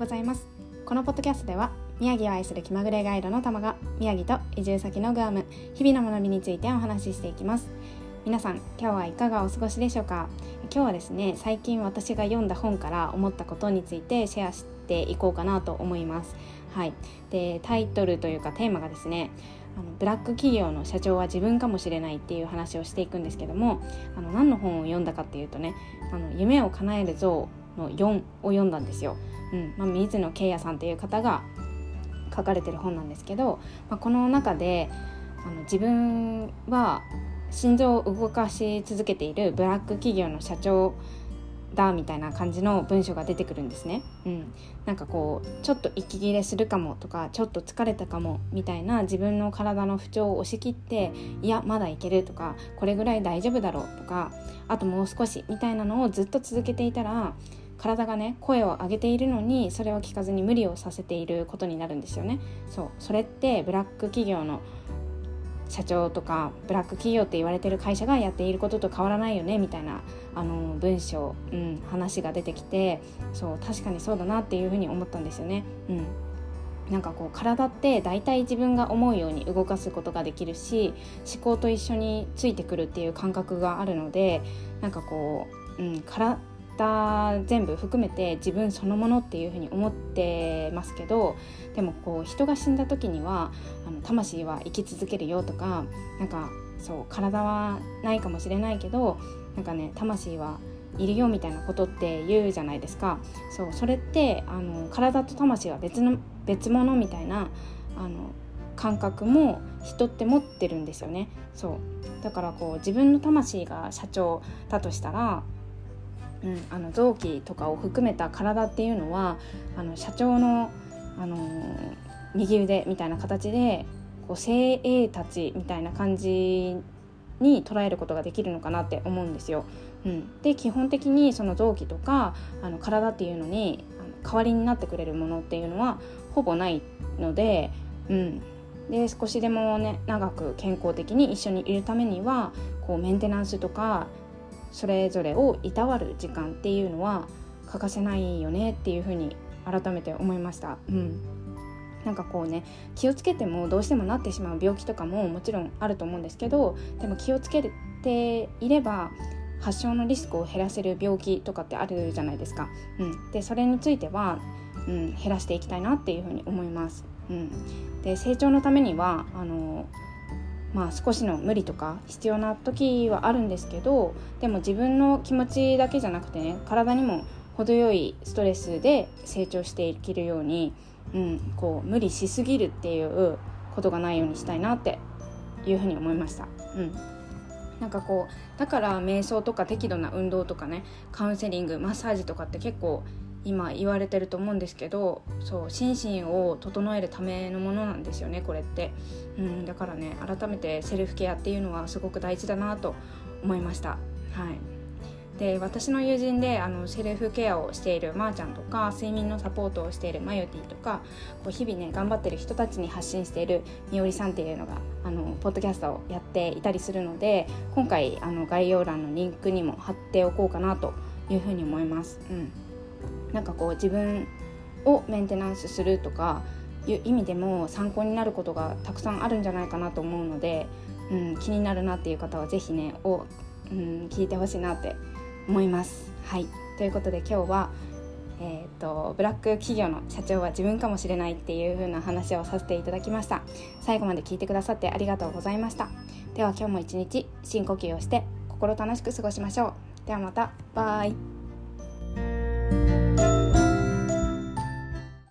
ございます。このポッドキャストでは宮城を愛する気まぐれガイドの玉が宮城と移住先のグアム日々の学びについてお話ししていきます。皆さん今日はいかがお過ごしでしょうか？今日はですね最近私が読んだ本から思ったことについてシェアしていこうかなと思います。はい。でタイトルというかテーマがですねあのブラック企業の社長は自分かもしれないっていう話をしていくんですけどもあの何の本を読んだかっていうとね「あの夢を叶える像」の4を読んだんですよ。うんまあ、水野圭也さんという方が書かれてる本なんですけど、まあ、この中であの自分は心臓を動かし続けているブラック企業の社長だみたいな感じの文章が出てくるんですね。うん、なんかこうちょっと息切れするかもとかちょっと疲れたかもみたいな自分の体の不調を押し切っていやまだいけるとかこれぐらい大丈夫だろうとかあともう少しみたいなのをずっと続けていたら体がね声を上げているのにそれを聞かずに無理をさせていることになるんですよね。そうそれってブラック企業の社長とかブラック企業って言われてる会社がやっていることと変わらないよねみたいなあの文章、うん、話が出てきてそう確かにそうだなっていうふうに思ったんですよね。うんなんかこう体って大体自分が思うように動かすことができるし思考と一緒についてくるっていう感覚があるのでなんかこう、うん、から全部含めて自分そのものっていうふうに思ってますけどでもこう人が死んだ時にはあの魂は生き続けるよとかなんかそう体はないかもしれないけどなんかね魂はいるよみたいなことって言うじゃないですか。そうそれってあの体と魂は別の別物みたいなあの感覚も人って持ってるんですよね。そう。だからこう自分の魂が社長だとしたらうん、あの臓器とかを含めた体っていうのはあの社長の、あのー、右腕みたいな形でこう精鋭たちみたいな感じに捉えることができるのかなって思うんですよ。うん、で基本的にその臓器とかあの体っていうのに代わりになってくれるものっていうのはほぼないので,、うん、で少しでもね長く健康的に一緒にいるためにはこうメンテナンスとかそれぞれをいたわる時間っていうのは欠かせないよねっていうふうに改めて思いました。うんなんかこうね気をつけてもどうしてもなってしまう病気とかももちろんあると思うんですけどでも気をつけていれば発症のリスクを減らせる病気とかってあるじゃないですか。うん、でそれについては、うん、減らしていきたいなっていうふうに思います。うん、で成長のためにはあのまあ、少しの無理とか必要な時はあるんですけどでも自分の気持ちだけじゃなくてね体にも程よいストレスで成長していけるように、うん、こう無理しすぎるっていうことがないようにしたいなっていうふうに思いました。うんなんかこうだから瞑想とか適度な運動とかねカウンセリングマッサージとかって結構今言われてると思うんですけどそう心身を整えるためのものなんですよねこれって、うん、だからね改めてセルフケアっていうのはすごく大事だなと思いました。はい。で私の友人であのセルフケアをしているまーちゃんとか睡眠のサポートをしているマヨティとかこう日々ね頑張ってる人たちに発信しているみおりさんっていうのがあのポッドキャストをやっていたりするので今回あの概要欄のリンクにも貼っておこうかなというふうに思います。うん。なんかこう自分をメンテナンスするとかいう意味でも参考になることがたくさんあるんじゃないかなと思うので、うん、気になるなっていう方は是非ねを、うん、聞いてほしいなって思います。はい。ということで今日は、えーと、ブラック企業の社長は自分かもしれないっていう風な話をさせていただきました。最後まで聞いてくださってありがとうございました。では今日も一日深呼吸をして心楽しく過ごしましょう。ではまた。バイ。